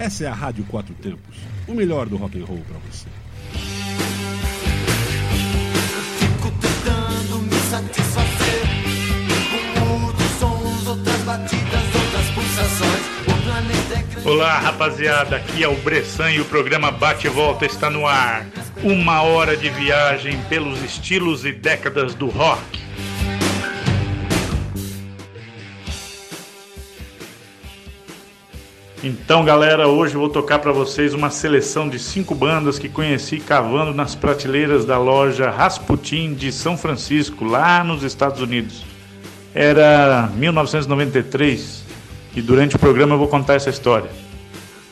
Essa é a Rádio Quatro Tempos, o melhor do rock and roll para você. Fico tentando me satisfazer com outros sons, outras batidas, outras pulsações. O planeta é grande. Olá, rapaziada. Aqui é o Bressan e o programa Bate e Volta está no ar. Uma hora de viagem pelos estilos e décadas do rock. Então, galera, hoje vou tocar para vocês uma seleção de cinco bandas que conheci cavando nas prateleiras da loja Rasputin de São Francisco, lá nos Estados Unidos. Era 1993 e durante o programa eu vou contar essa história.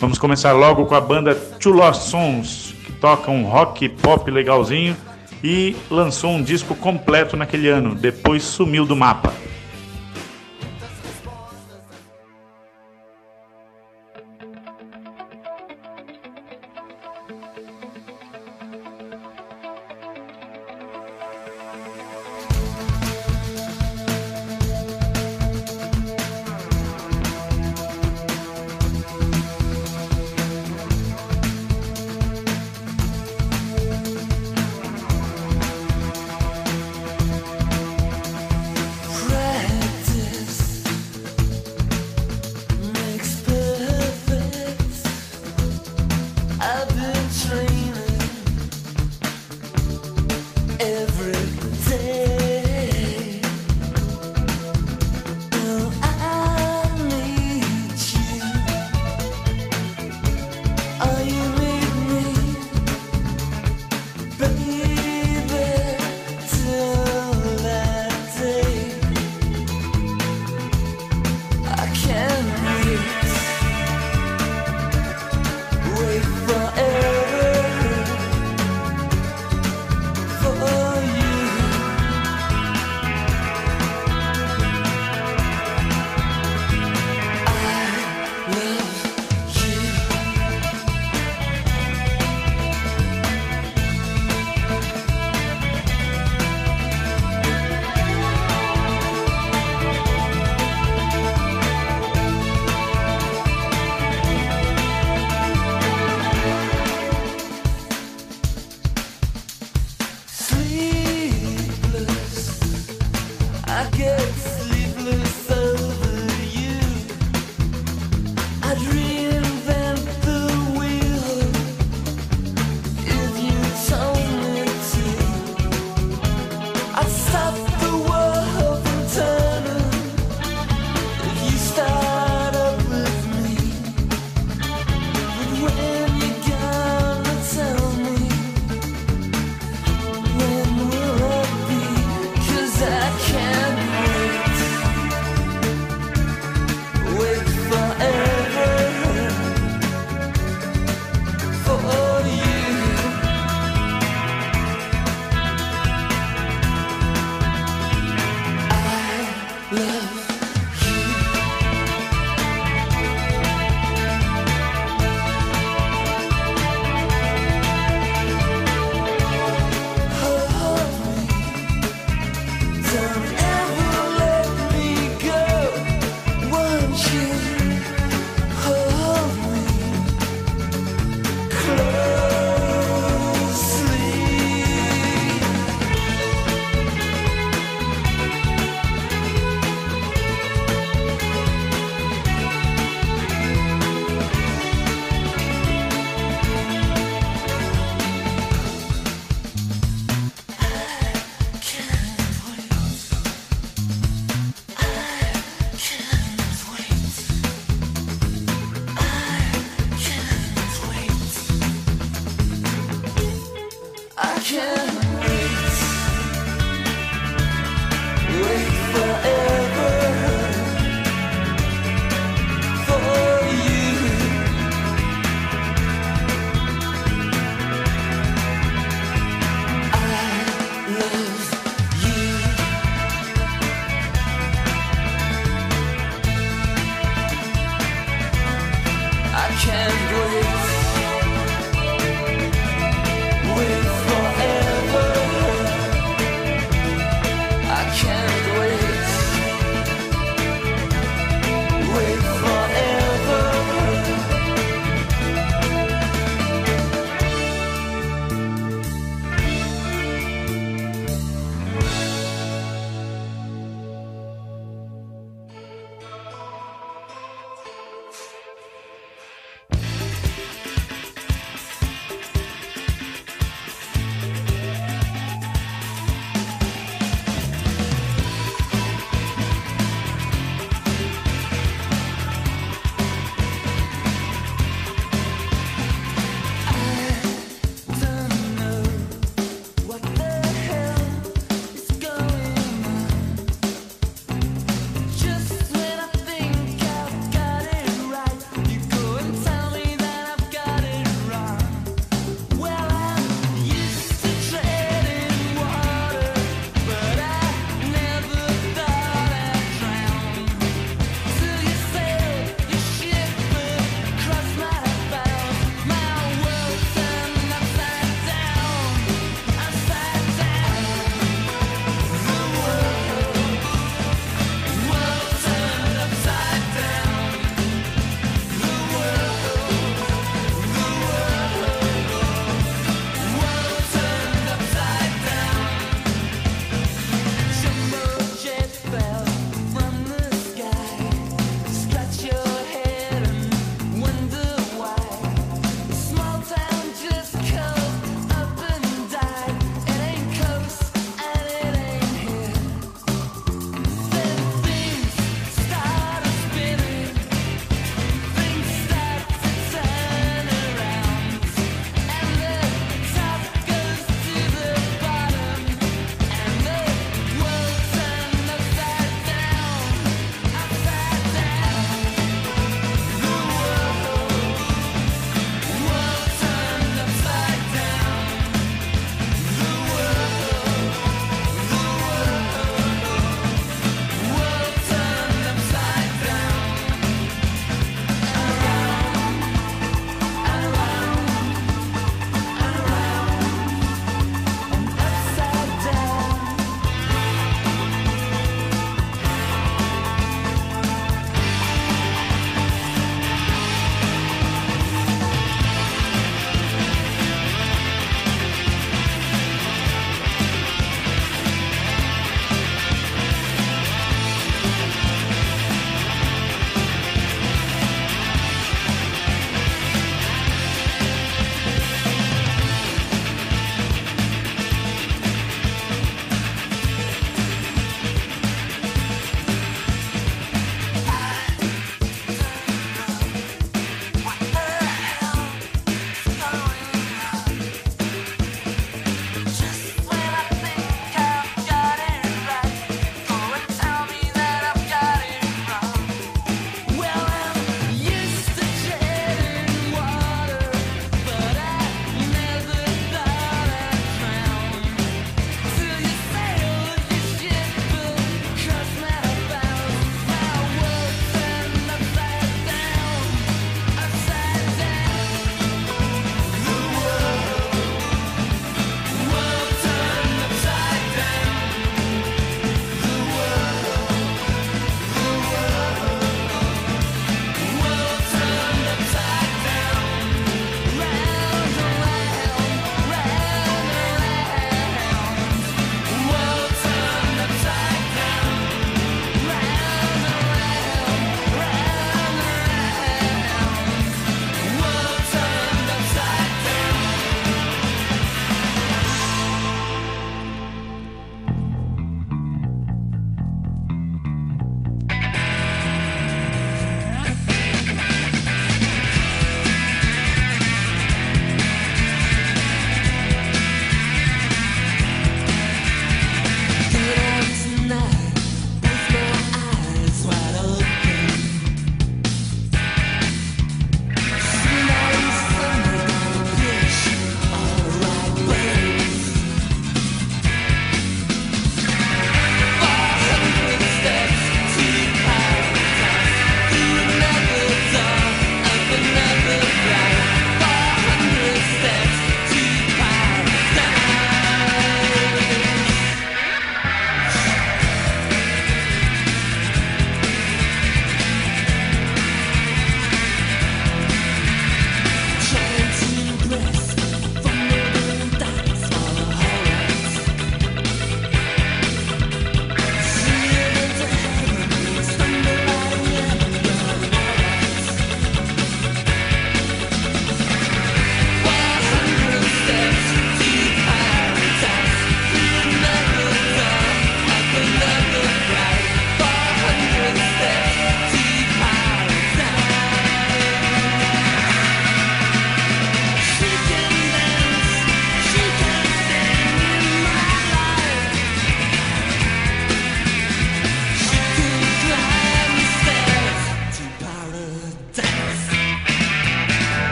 Vamos começar logo com a banda Two Sons, que toca um rock pop legalzinho e lançou um disco completo naquele ano, depois sumiu do mapa.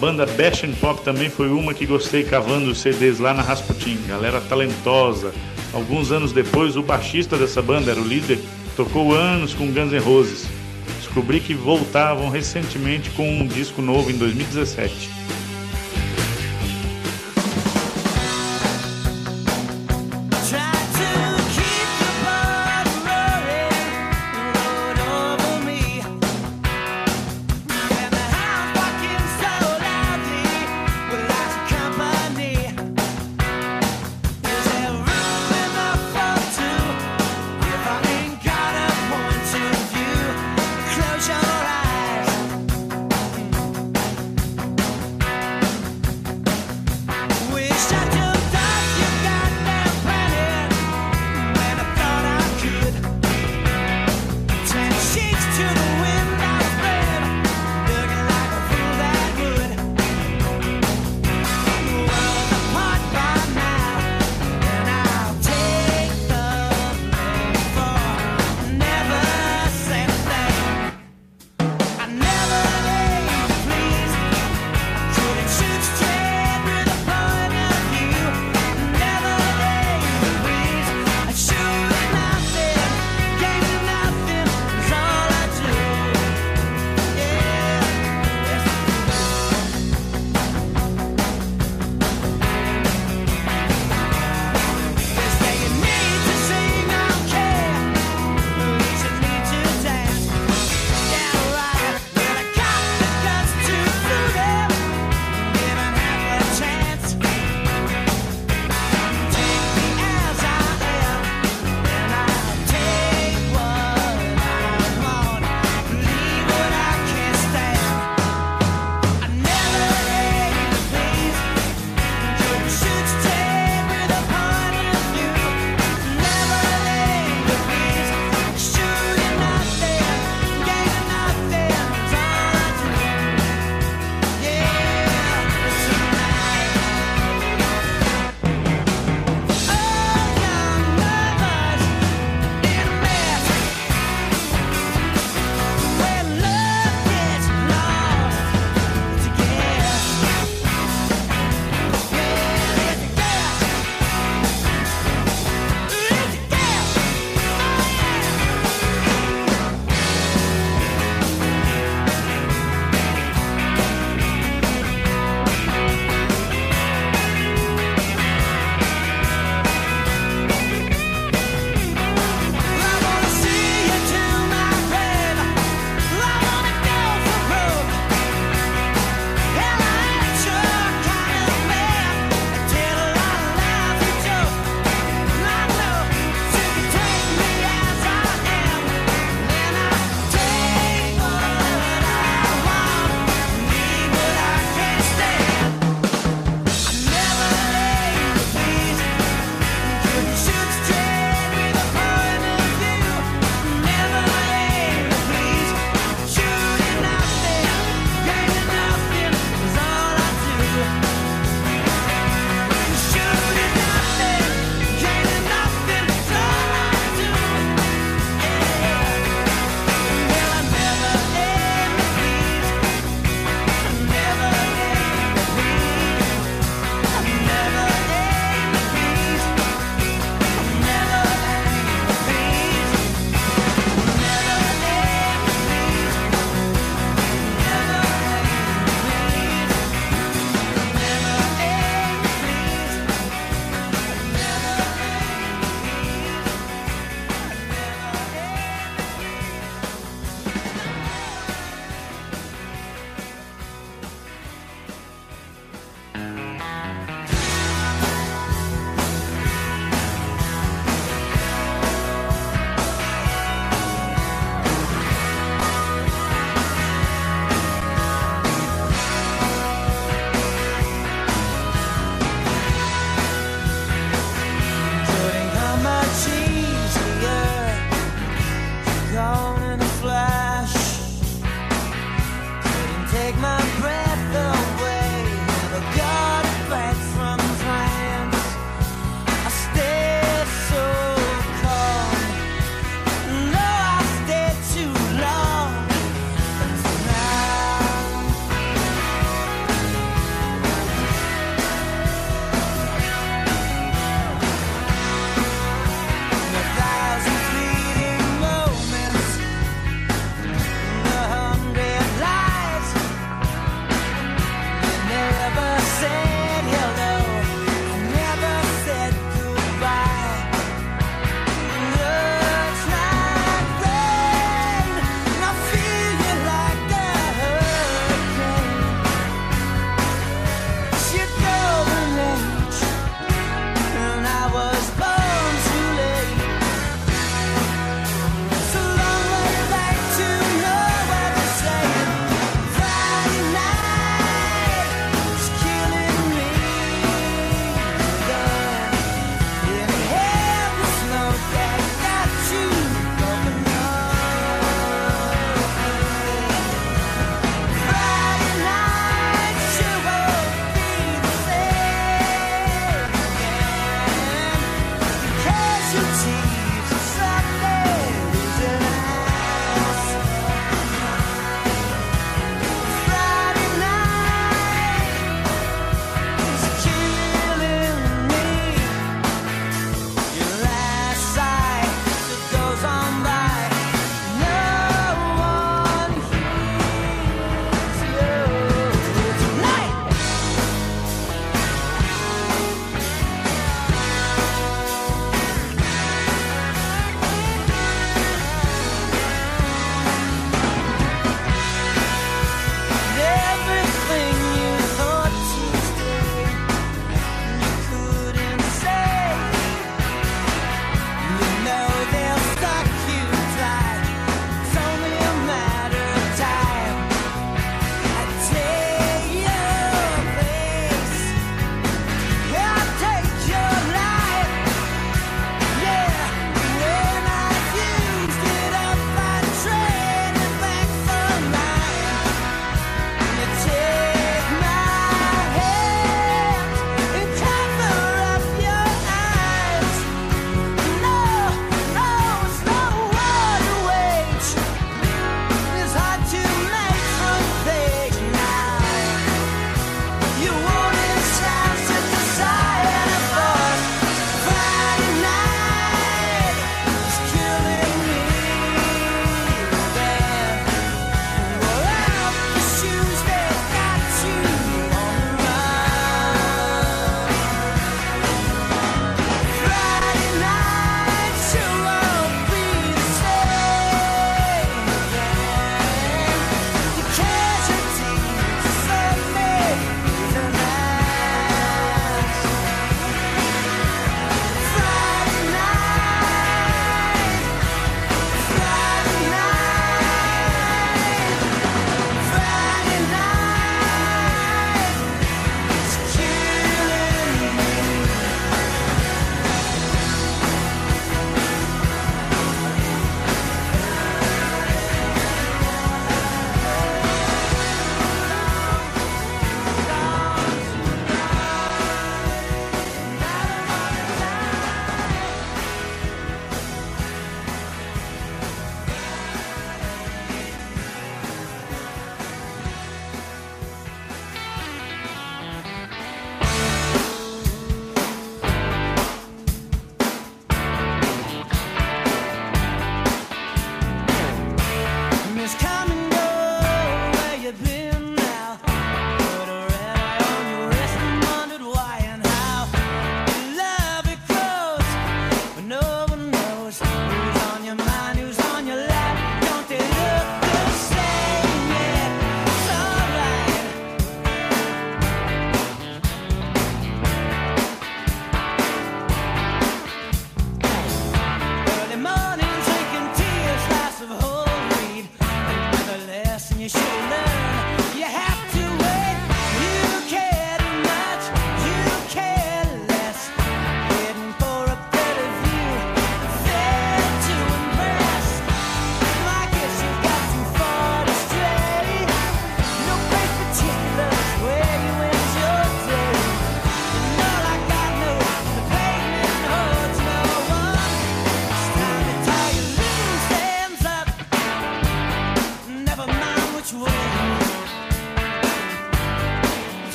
Banda Bash and Pop também foi uma que gostei cavando os CDs lá na Rasputin. Galera talentosa. Alguns anos depois, o baixista dessa banda era o líder, tocou anos com Guns N' Roses. Descobri que voltavam recentemente com um disco novo em 2017.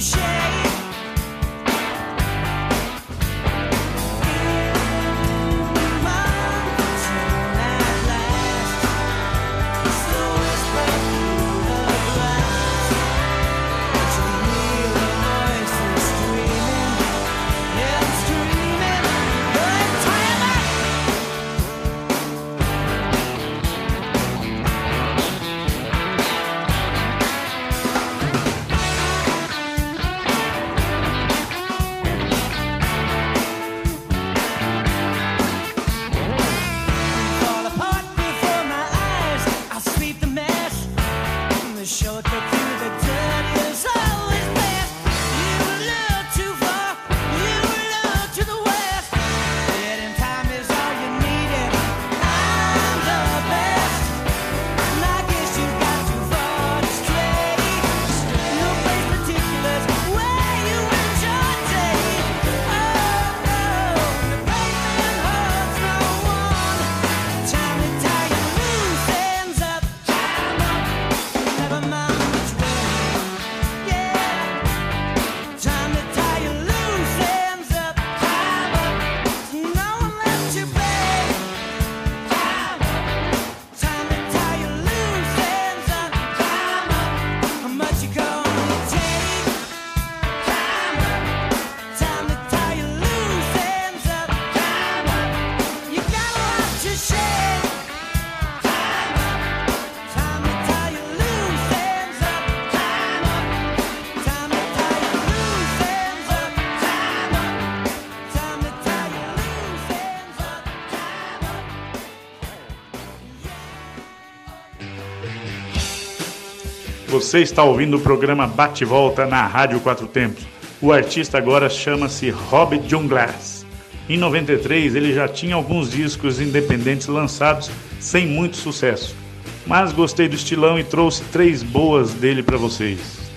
share Você está ouvindo o programa Bate Volta na Rádio Quatro Tempos. O artista agora chama-se Rob John Glass. Em 93 ele já tinha alguns discos independentes lançados sem muito sucesso. Mas gostei do estilão e trouxe três boas dele para vocês.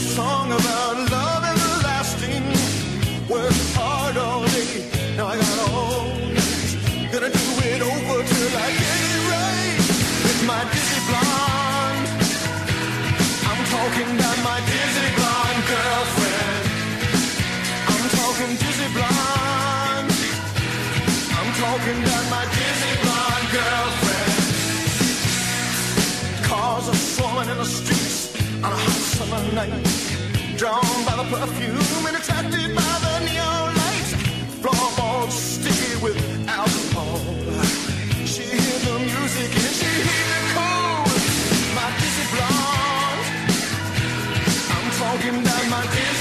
song about night, drawn by the perfume and attracted by the neon lights. Floorboards sticky with alcohol. She hears the music and she hears the cold. My dizzy blonde, I'm talking about my dizzy.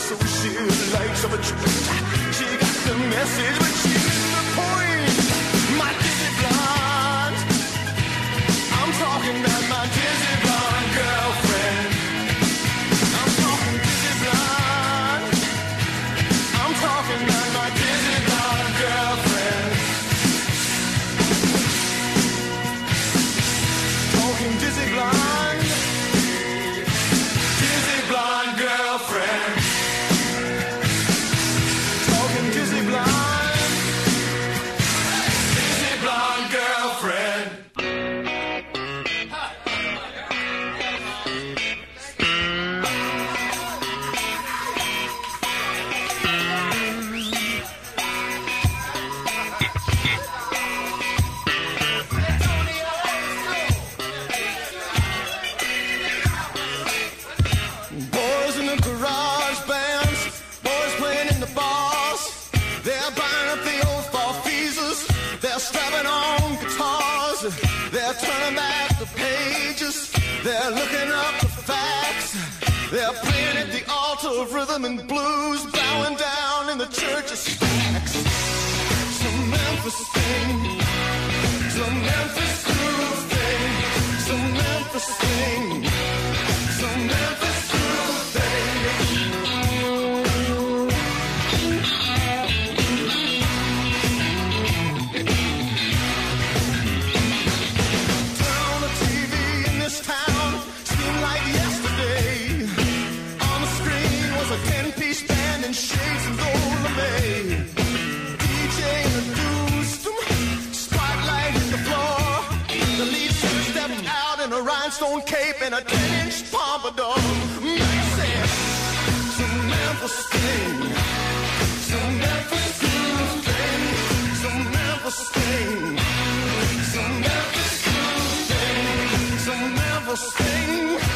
so she likes of a trick. She got the message, but she missed the point. My dizzy blonde, I'm talking about my dizzy blonde girlfriend. of rhythm and blues, bowing down in the church of stacks. Some Memphis thing, some Memphis groove thing, some Memphis thing. cone cape and a 10 inch pompadour. Makes to Memphis thing. To Memphis thing. To Memphis thing. To Memphis thing. To Memphis.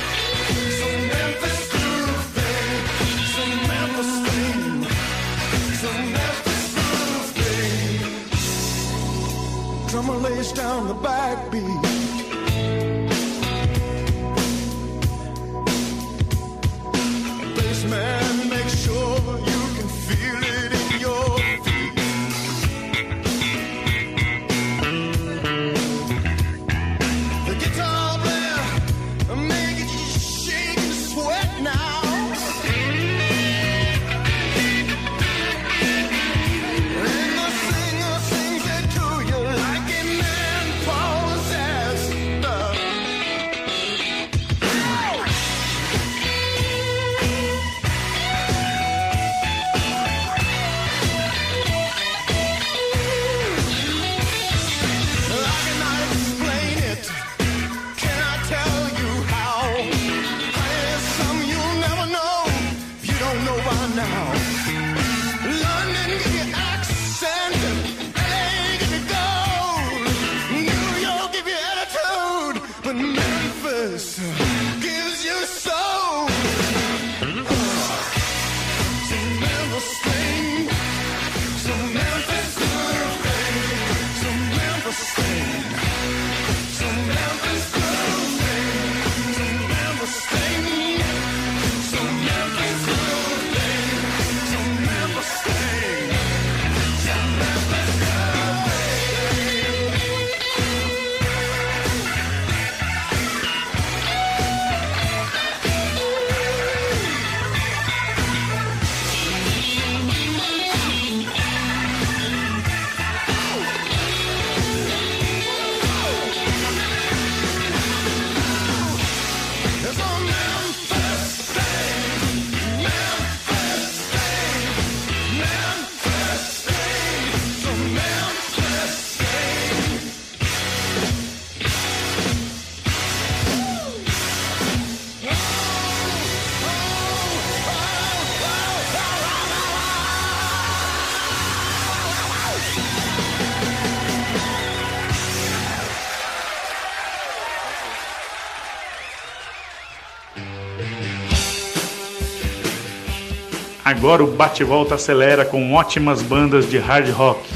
Agora o bate-volta acelera com ótimas bandas de hard rock.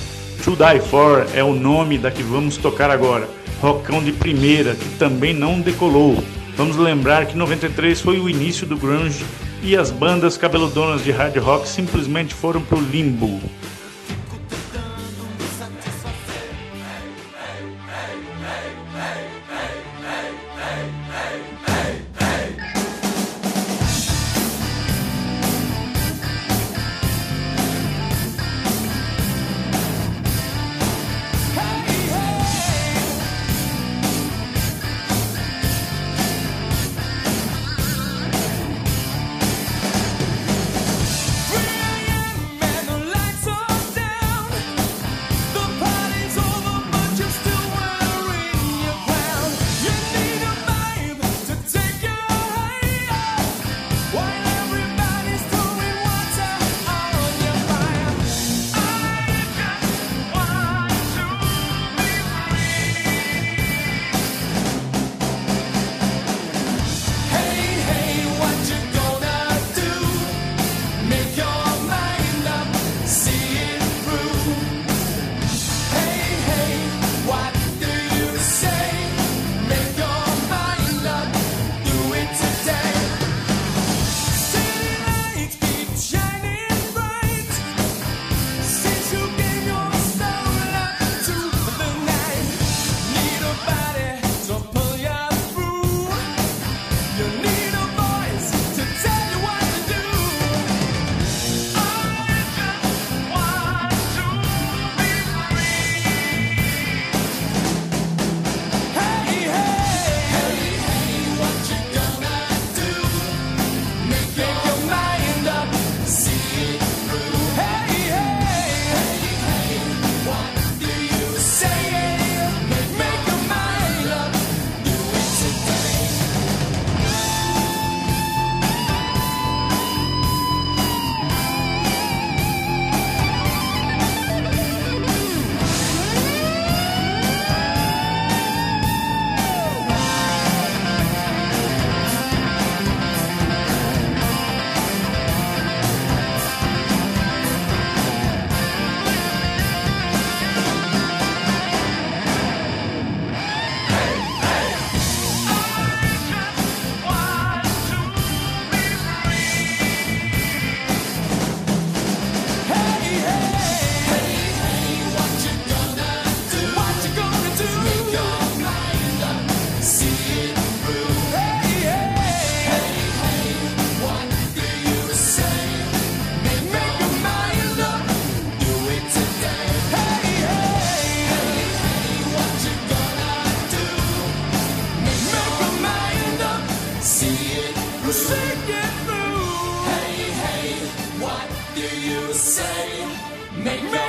To Die For é o nome da que vamos tocar agora. Rockão de primeira, que também não decolou. Vamos lembrar que 93 foi o início do grunge e as bandas cabeludonas de hard rock simplesmente foram pro limbo. Make me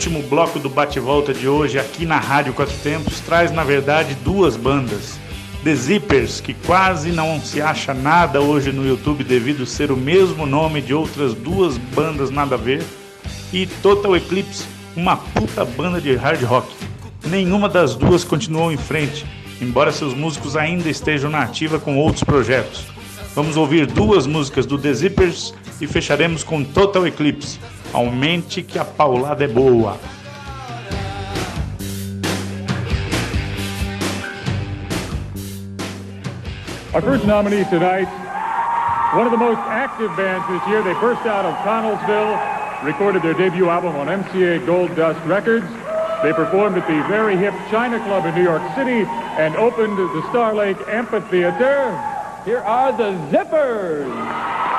último bloco do bate-volta de hoje aqui na Rádio Quatro Tempos traz, na verdade, duas bandas. The Zippers, que quase não se acha nada hoje no YouTube devido ser o mesmo nome de outras duas bandas nada a ver, e Total Eclipse, uma puta banda de hard rock. Nenhuma das duas continuou em frente, embora seus músicos ainda estejam na ativa com outros projetos. Vamos ouvir duas músicas do The Zippers e fecharemos com Total Eclipse. Aumente que a paulada é boa. Our first nominee tonight, one of the most active bands this year. They burst out of Connellsville, recorded their debut album on MCA Gold Dust Records. They performed at the very hip China Club in New York City and opened the Star Lake Amphitheater. Here are the Zippers.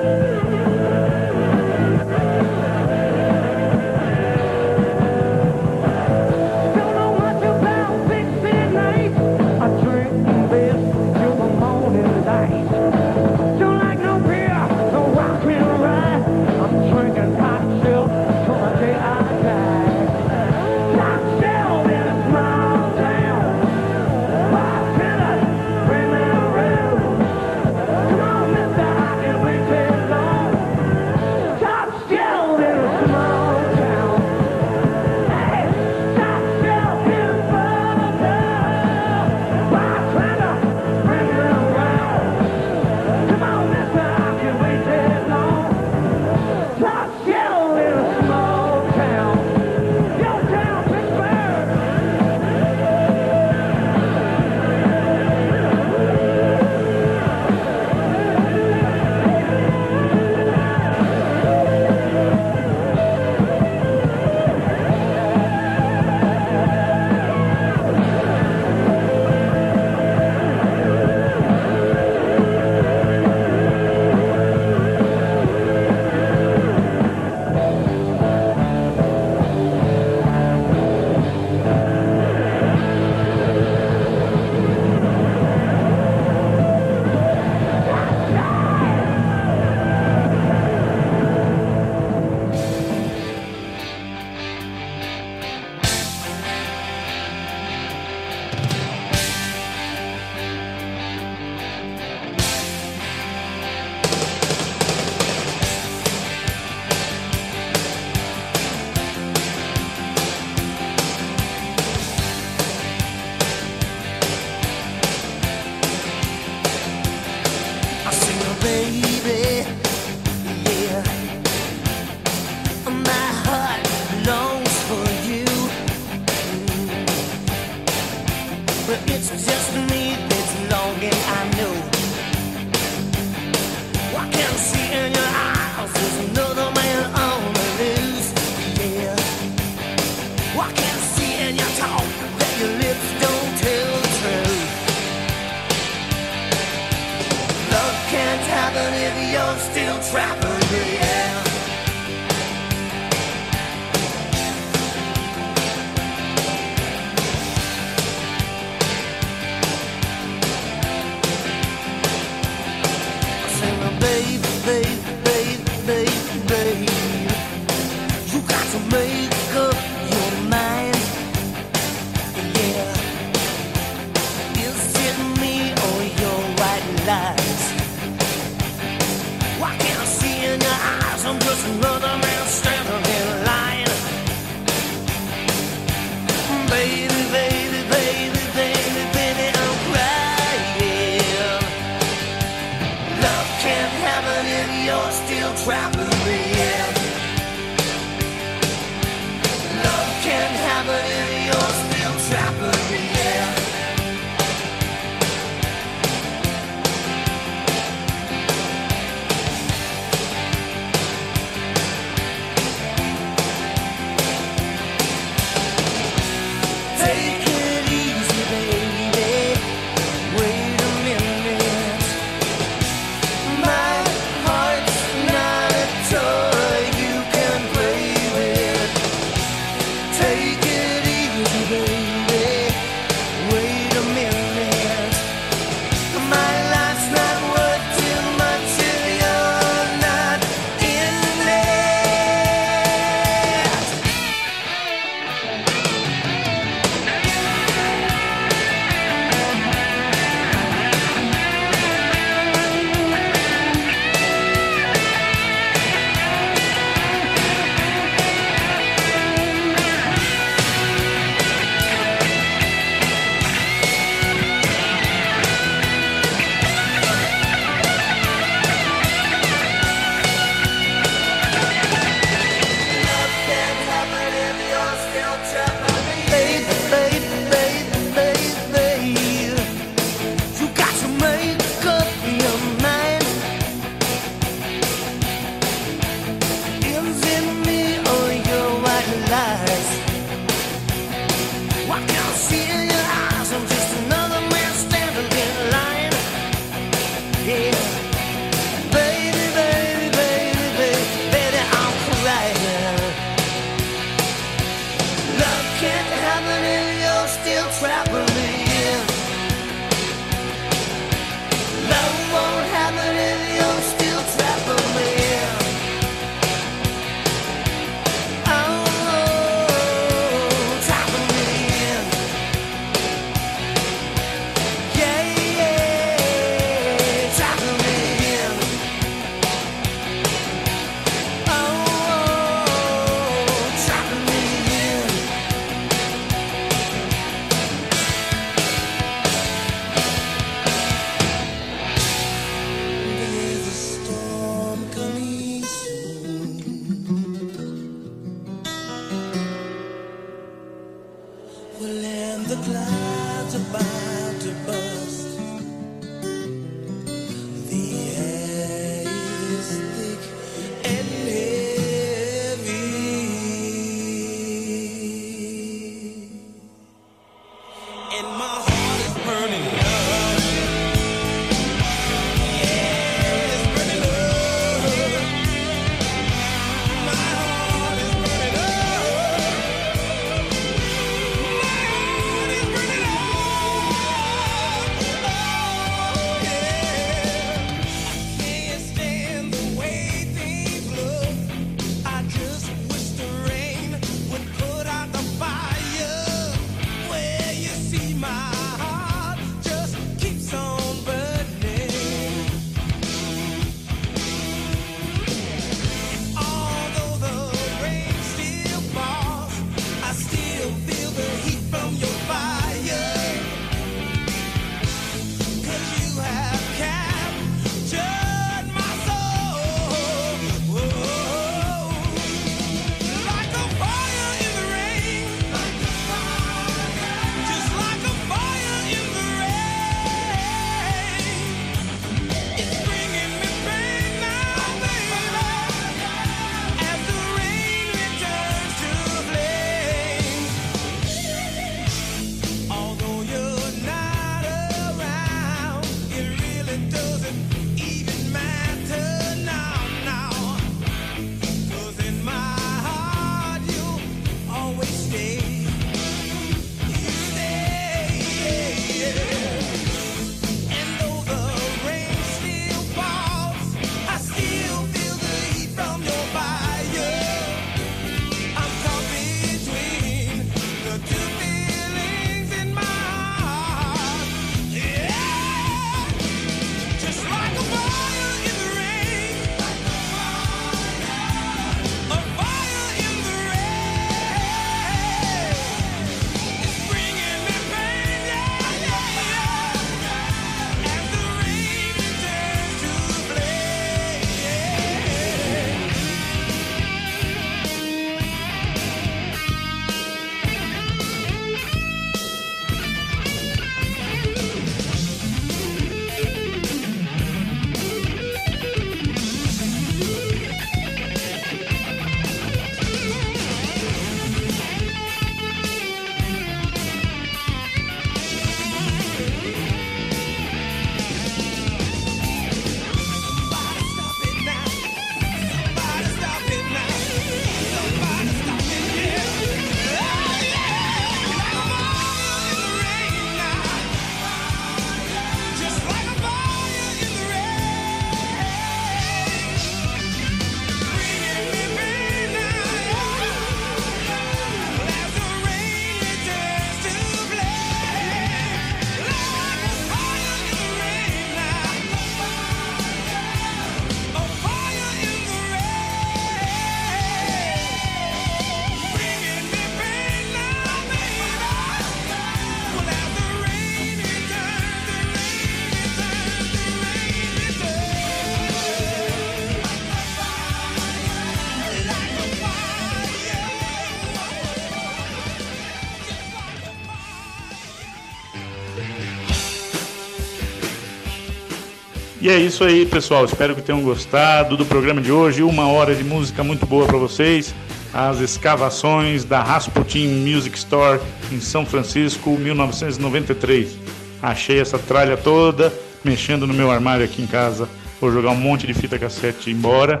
É isso aí, pessoal. Espero que tenham gostado do programa de hoje. Uma hora de música muito boa para vocês. As escavações da Rasputin Music Store em São Francisco, 1993. Achei essa tralha toda mexendo no meu armário aqui em casa. Vou jogar um monte de fita cassete embora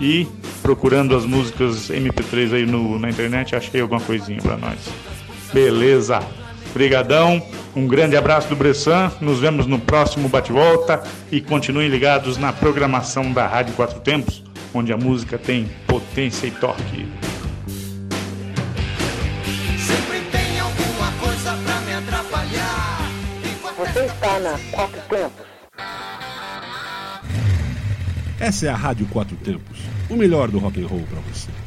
e procurando as músicas MP3 aí no, na internet, achei alguma coisinha para nós. Beleza. Brigadão, um grande abraço do Bressan, nos vemos no próximo bate-volta e continuem ligados na programação da Rádio Quatro Tempos, onde a música tem potência e torque. Sempre tem alguma coisa pra me atrapalhar. Você está na Quatro Tempos. Essa é a Rádio Quatro Tempos, o melhor do rock and roll para você.